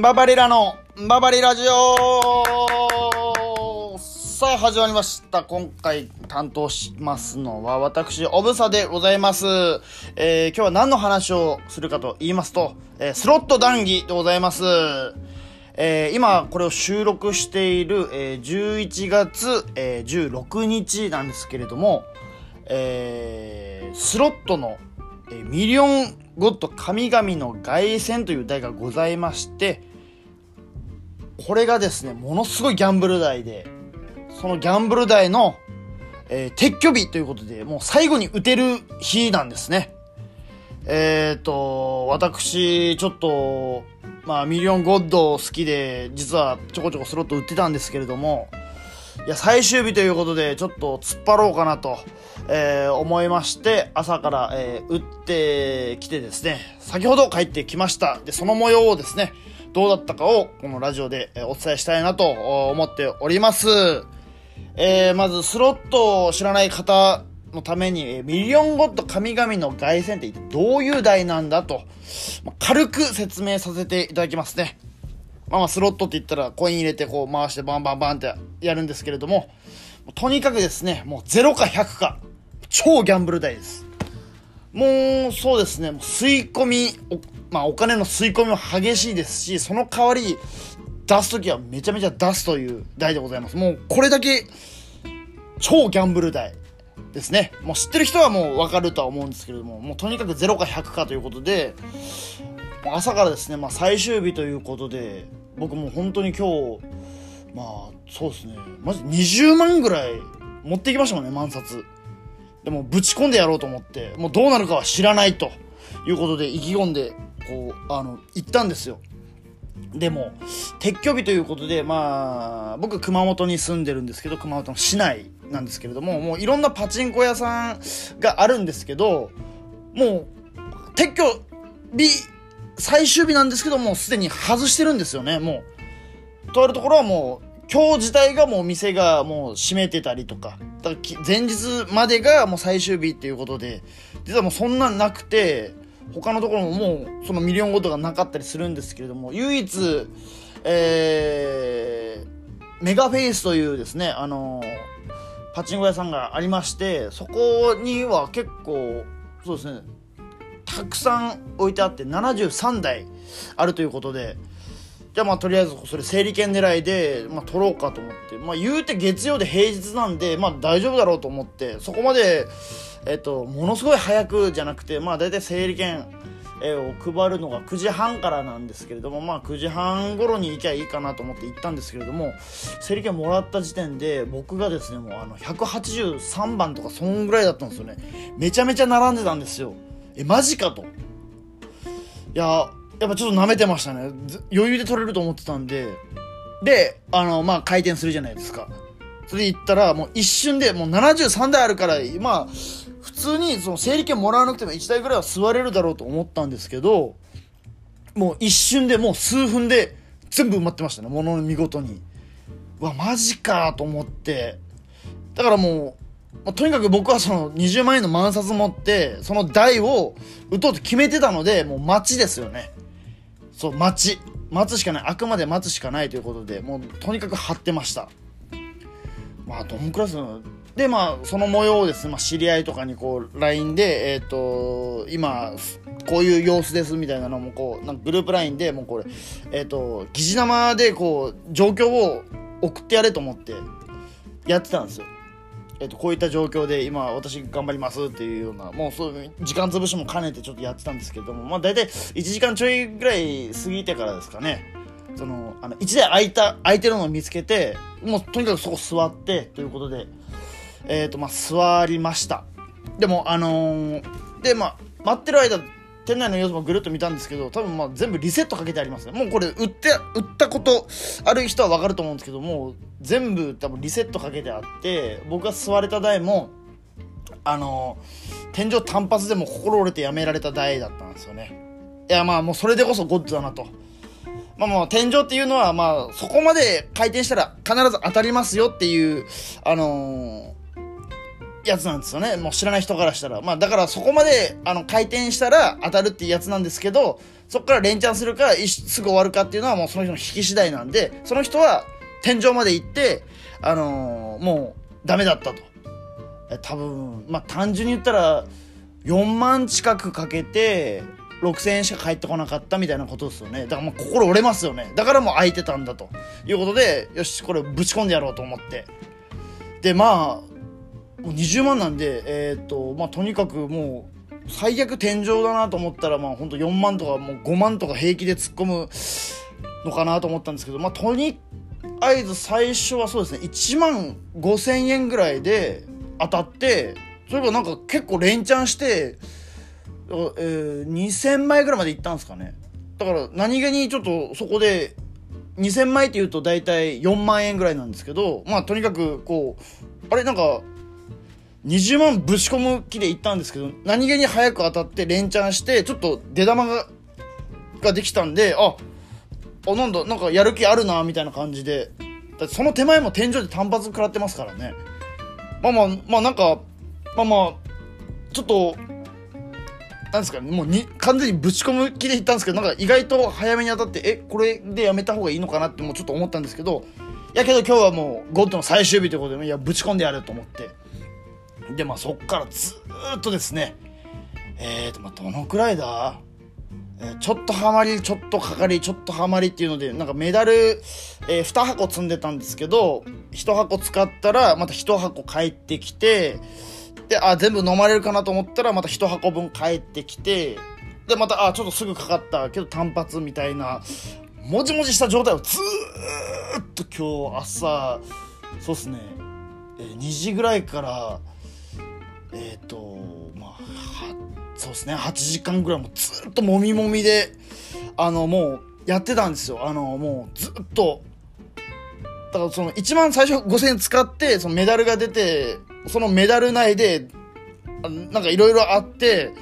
ババリラのババリラジオさあ始まりました。今回担当しますのは私、おぶさでございます。えー、今日は何の話をするかと言いますと、えー、スロット談義でございます。えー、今これを収録している、えー、11月、えー、16日なんですけれども、えー、スロットの、えー、ミリオンゴッド神々の凱旋という題がございまして、これがですね、ものすごいギャンブル台で、そのギャンブル台の、えー、撤去日ということで、もう最後に打てる日なんですね。えっ、ー、と、私、ちょっと、まあ、ミリオンゴッド好きで、実はちょこちょこスロット打ってたんですけれども、いや、最終日ということで、ちょっと突っ張ろうかなと、えー、思いまして、朝から、えー、打ってきてですね、先ほど帰ってきました。で、その模様をですね、どうだったかを、このラジオでお伝えしたいなと思っております。えー、まず、スロットを知らない方のために、ミリオンゴッド神々の凱旋ってどういう台なんだと、軽く説明させていただきますね。まあまあ、スロットって言ったら、コイン入れてこう回してバンバンバンってやるんですけれども、とにかくですね、もう0か100か、超ギャンブル台です。もう、そうですね、もう吸い込み、まあお金の吸い込みも激しいですし、その代わり、出すときはめちゃめちゃ出すという台でございます。もうこれだけ、超ギャンブル台ですね。もう知ってる人はもうわかるとは思うんですけれども、もうとにかく0か100かということで、朝からですね、まあ最終日ということで、僕も本当に今日、まあそうですね、マジ20万ぐらい持ってきましたもんね、万札。でもぶち込んでやろうと思って、もうどうなるかは知らないということで意気込んで、こう、あの、行ったんですよ。でも、撤去日ということで、まあ、僕熊本に住んでるんですけど、熊本の市内なんですけれども、もういろんなパチンコ屋さんがあるんですけど、もう、撤去日、最終日なんですけどもう、すでに外してるんですよね、もう。とあるところはもう、今日自体がもう店がもう閉めてたりとか、だから前日までがもう最終日っていうことで、実はもうそんなんなくて、他のところももうそのミリオンゴッドがなかったりするんですけれども、唯一、えー、メガフェイスというですね、あのー、パチンコ屋さんがありまして、そこには結構、そうですね、たくさん置いてあって73台あるということで、じゃあまあとりあえずそれ整理券狙いで、まあ、取ろうかと思って、まあ言うて月曜で平日なんで、まあ大丈夫だろうと思って、そこまで、えっと、ものすごい早くじゃなくて、まあ大体整理券を配るのが9時半からなんですけれども、まあ9時半頃に行きゃいいかなと思って行ったんですけれども、整理券もらった時点で僕がですね、もうあの183番とかそんぐらいだったんですよね。めちゃめちゃ並んでたんですよ。え、マジかと。いや、やっぱちょっと舐めてましたね。余裕で取れると思ってたんで。で、あの、まあ、回転するじゃないですか。それで行ったら、もう一瞬で、もう73台あるから、まあ、普通にその整理券もらわなくても1台ぐらいは座れるだろうと思ったんですけど、もう一瞬でもう数分で全部埋まってましたね。ものの見事に。うわ、マジかと思って。だからもう、まあ、とにかく僕はその20万円の万札持って、その台を打とうと決めてたので、もう待ちですよね。そう、待ち。待つしかない。あくまで待つしかないということで、もうとにかく張ってました。まあ、どんくらいするの？で、まあ、その模様をですね、まあ、知り合いとかにこう、LINE で、えっ、ー、と、今、こういう様子ですみたいなのも、こう、なんかグループ LINE でもうこれ、えっ、ー、と、疑似生でこう、状況を送ってやれと思って、やってたんですよ。えっと、こういった状況で今私頑張りますっていうようなもうそういう時間潰しも兼ねてちょっとやってたんですけどもまあ大体1時間ちょいぐらい過ぎてからですかね。そのあの1台空いた空いてるのを見つけてもうとにかくそこ座ってということでえっ、ー、とまあ座りました。でもあのー、でまあ待ってる間店内の様子もぐるっと見たんですけど多分まあ全部リセットかけてありますね。もうこれ売って売ったことある人は分かると思うんですけどもう全部多分リセットかけてあって僕が座れた台もあの天井単発でも心折れてやめられた台だったんですよね。いやまあもうそれでこそゴッドだなと。まあもう天井っていうのはまあそこまで回転したら必ず当たりますよっていうあのー、やつなんですよね。もう知らない人からしたら。まあだからそこまであの回転したら当たるっていうやつなんですけど、そこから連チャンするか、すぐ終わるかっていうのはもうその人の引き次第なんで、その人は天井まで行って、あのー、もうダメだったと。え多分、まあ単純に言ったら、4万近くかけて、6000円しか返ってこなかったみたいなことですよね。だからもう心折れますよね。だからもう空いてたんだということで、よし、これぶち込んでやろうと思って。で、まあ、もう20万なんで、えー、っと、まあとにかくもう、最悪天井だなと思ったら、まあほんと4万とかもう5万とか平気で突っ込むのかなと思ったんですけど、まあとにあえず最初はそうですね、1万5000円ぐらいで当たって、それがなんか結構連チャンして、えー、2000枚ぐらいまで行ったんですかね。だから何気にちょっとそこで2000枚って言うと大体4万円ぐらいなんですけど、まあとにかくこう、あれなんか20万ぶち込む気で行ったんですけど、何気に早く当たって連チャンして、ちょっと出玉が、ができたんで、あ、あ、なんだ、なんかやる気あるな、みたいな感じで。だその手前も天井で単発食らってますからね。まあまあ、まあなんか、まあまあ、ちょっと、なんですかね、もうに完全にぶち込む気でいったんですけど、なんか意外と早めに当たって、え、これでやめた方がいいのかなってもうちょっと思ったんですけど、やけど今日はもうゴッドの最終日ということで、いや、ぶち込んでやると思って。で、まあそっからずっとですね、えーと、まあどのくらいだ？えちょっとハマり、ちょっとかかり、ちょっとハマりっていうので、なんかメダル、えー、2箱積んでたんですけど、1箱使ったら、また1箱帰ってきて、で、あ、全部飲まれるかなと思ったら、また1箱分帰ってきて、で、また、あ、ちょっとすぐかかったけど単発みたいな、もじもじした状態をずーっと今日朝、そうっすね、えー、2時ぐらいから、えっ、ー、と、まあ、そうですね、8時間ぐらいもずっともみもみで、あの、もう、やってたんですよ。あの、もう、ずっと。だからその、一番最初5000円使って、そのメダルが出て、そのメダル内で、なんかいろいろあって、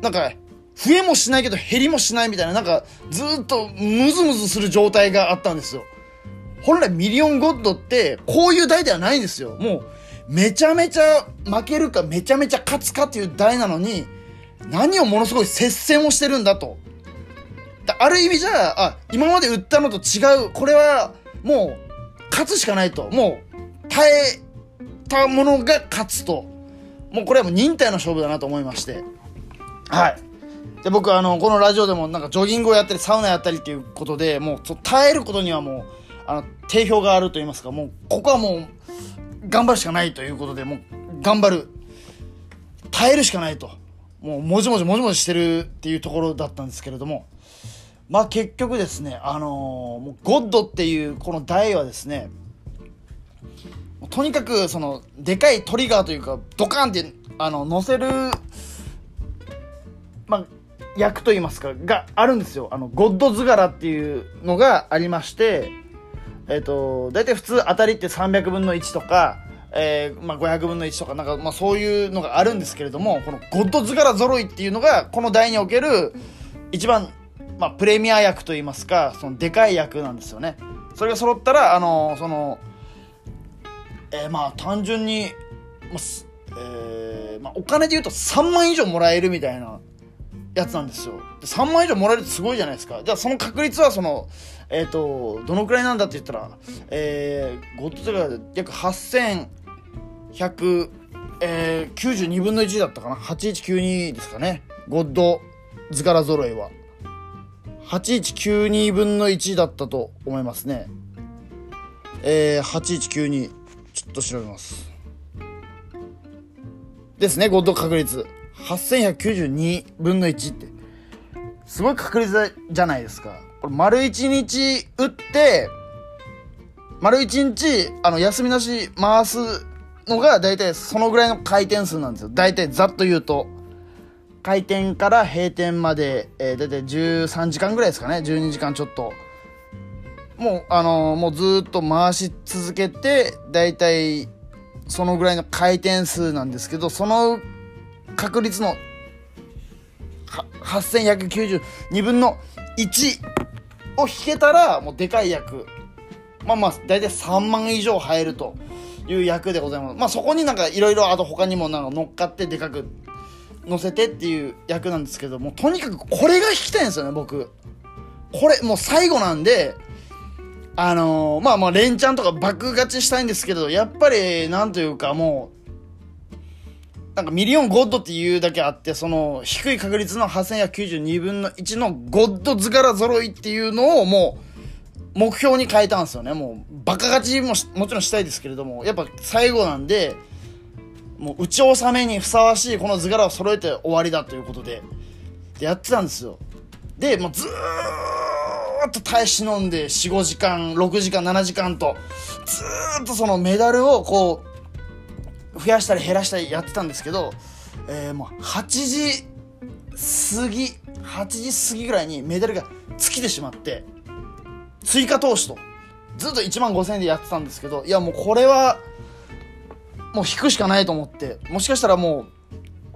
なんか、増えもしないけど減りもしないみたいな、なんか、ずっとムズムズする状態があったんですよ。本来ミリオンゴッドって、こういう台ではないんですよ。もう、めちゃめちゃ負けるかめちゃめちゃ勝つかっていう台なのに、何をものすごい接戦をしてるんだと。だある意味じゃあ、今まで売ったのと違う、これはもう勝つしかないと。もう耐えたものが勝つと。もうこれはもう忍耐の勝負だなと思いまして。はい。で、僕あの、このラジオでもなんかジョギングをやったりサウナやったりっていうことで、もう耐えることにはもう、あの、定評があると言いますか、もう、ここはもう、頑張るしかないということで、もう、頑張る。耐えるしかないと。もう、もじもじもじもじしてるっていうところだったんですけれども、まあ結局ですね、あのー、もうゴッドっていうこの台はですね、とにかくその、でかいトリガーというか、ドカンって、あの、乗せる、まあ、役といいますか、があるんですよ。あの、ゴッド図柄っていうのがありまして、えっ、ー、と、大体普通当たりって300分の1とか、えー、まあ、500分の1とか、なんか、まあ、そういうのがあるんですけれども、このゴッド図柄揃いっていうのが、この台における、一番、まあ、プレミア役といいますか、その、でかい役なんですよね。それが揃ったら、あのー、その、えー、まあ、単純に、まあ、えー、まあ、お金で言うと3万以上もらえるみたいなやつなんですよ。で3万以上もらえるってすごいじゃないですか。じゃあその確率はその、えっ、ー、と、どのくらいなんだって言ったら、えー、ゴッドゼガ約8192、えー、分の1だったかな？8192ですかね？ゴッド図柄揃いは。8192分の1だったと思いますね。えー、8192。ちょっと調べます。ですね、ゴッド確率。8192分の1って。すごい確率じゃないですか。これ丸1日打って、丸1日、あの、休みなし回すのが、大体そのぐらいの回転数なんですよ。大体ざっと言うと。開店から閉店まで、えー、大体13時間ぐらいですかね。12時間ちょっと。もう、あのー、もうずっと回し続けて、大体、そのぐらいの回転数なんですけど、その確率の8192分の1を引けたらもうでかい役まあまあ大体3万以上入るという役でございます。まあそこになんかいろいろあと他にもなんか乗っかってでかく乗せてっていう役なんですけども、とにかくこれが弾きたいんですよね、僕。これ、もう最後なんで、あのー、まあまあ連チャンとか爆勝ちしたいんですけど、やっぱり、なんというかもう、なんかミリオンゴッドっていうだけあって、その低い確率の8192分の1のゴッド図柄揃いっていうのをもう目標に変えたんですよね。もうバカ勝ちももちろんしたいですけれども、やっぱ最後なんで、もう打ち納めにふさわしいこの図柄を揃えて終わりだということで、でやってたんですよ。で、もうずーっと耐え忍んで4、5時間、6時間、7時間と、ずーっとそのメダルをこう、増やしたり減らしたりやってたんですけど、えー、もう8時過ぎ8時過ぎぐらいにメダルが尽きてしまって追加投資とずっと1万5000円でやってたんですけどいやもうこれはもう引くしかないと思ってもしかしたらも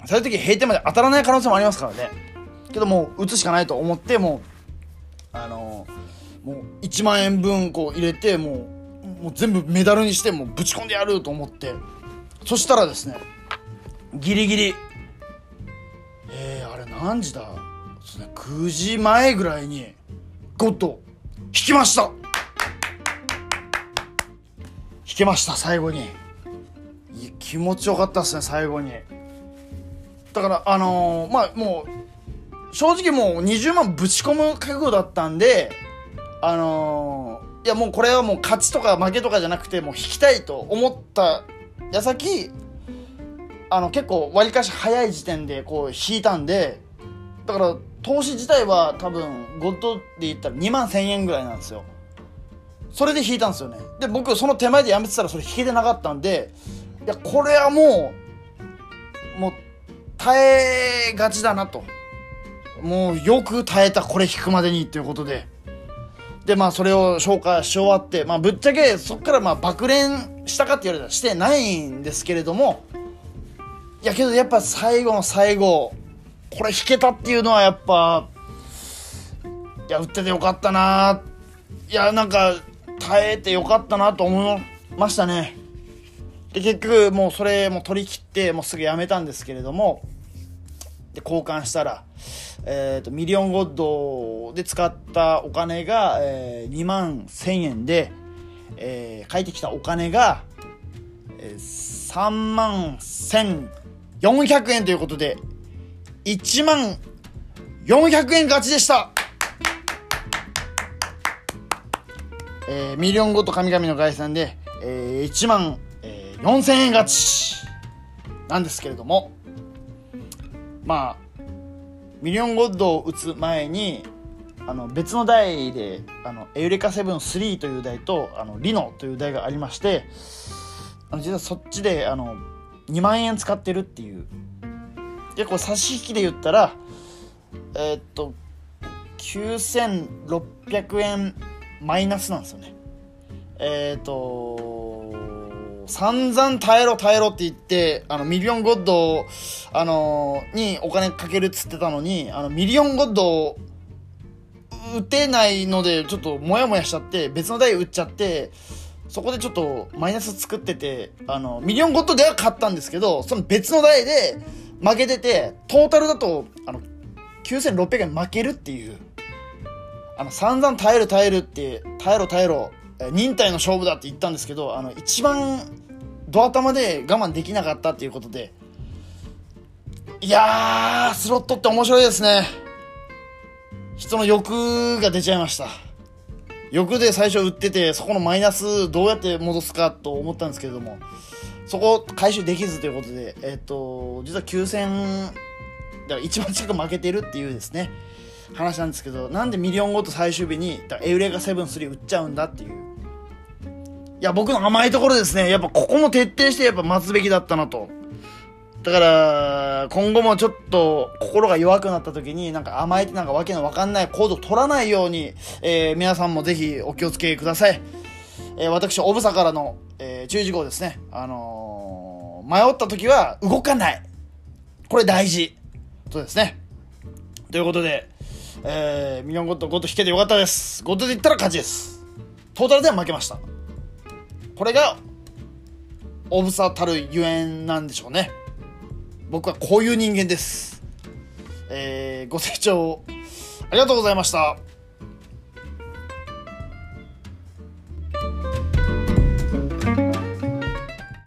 うそういう時閉店まで当たらない可能性もありますからね。けどもう打つしかないと思ってもうあのー、もう1万円分こう入れてもうもう全部メダルにしてもうぶち込んでやると思ってそしたらですねギリギリ。えー、あれ何時だ？そう、ね、9時前ぐらいにゴッド引きました。引けました最後に。気持ちよかったっすね最後に。だからあのー、まあもう正直もう20万ぶち込む覚悟だったんであのー、いやもうこれはもう勝ちとか負けとかじゃなくてもう引きたいと思った矢先あの結構わりかし早い時点でこう引いたんでだから投資自体は多分ゴッドで言ったら2万1000円ぐらいなんですよ。それで引いたんですよね。で僕その手前でやめてたらそれ引けてなかったんでいやこれはもうもう耐えがちだなと。もうよく耐えたこれ引くまでにっていうことで。でまあそれを消化し終わってまあぶっちゃけそっからまあ爆練したかって言われたらしてないんですけれどもいやけどやっぱ最後の最後これ弾けたっていうのはやっぱいや打っててよかったないやなんか耐えてよかったなと思いましたね。で結局もうそれも取り切ってもうすぐやめたんですけれどもで交換したら、えーと、ミリオンゴッドで使ったお金が、えー、2万1000円で、えー、返ってきたお金が、えー、3万1400円ということで1万400円勝ちでした。えー、ミリオンゴッド神々の凱旋で、えー、1万、えー、4000円勝ちなんですけれどもまあミリオンゴッドを打つ前にあの別の台であのエウレカセブン3という台とあのリノという台がありましてあの実はそっちであの2万円使ってるっていう。でこれ差し引きで言ったらえー、っと9600円マイナスなんですよね。えー、っと散々耐えろ耐えろって言って、あの、ミリオンゴッド、あのー、にお金かけるっつってたのに、あの、ミリオンゴッド、打てないので、ちょっとモヤモヤしちゃって、別の台打っちゃって、そこでちょっとマイナス作ってて、あの、ミリオンゴッドでは勝ったんですけど、その別の台で負けてて、トータルだと、あの、9600円負けるっていう、あの、散々耐える耐えるって、耐えろ耐えろ、忍耐の勝負だって言ったんですけど、あの、一番、ド頭で我慢できなかったっていうことで、いやー、スロットって面白いですね。人の欲が出ちゃいました。欲で最初売ってて、そこのマイナスどうやって戻すかと思ったんですけれども、そこ回収できずということで、えっ、と、実は9000、だから1万近く負けてるっていうですね、話なんですけど、なんでミリオンゴッド最終日に、エウレカセブン3打っちゃうんだっていう。いや、僕の甘いところですね。やっぱここも徹底してやっぱ待つべきだったなと。だから、今後もちょっと心が弱くなった時に、なんか甘えてなんかわけのわかんない行動を取らないように、えー、皆さんもぜひお気をつけください。えー、私、オブサからの、えー、注意事項ですね。あのー、迷った時は動かない。これ大事。そうですね。ということで、えー、ミニョゴッド、ゴッド引けてよかったです。ゴッドで言ったら勝ちです。トータルでは負けました。これが、オブサたるゆえんなんでしょうね。僕はこういう人間です。えー、ご清聴ありがとうございました。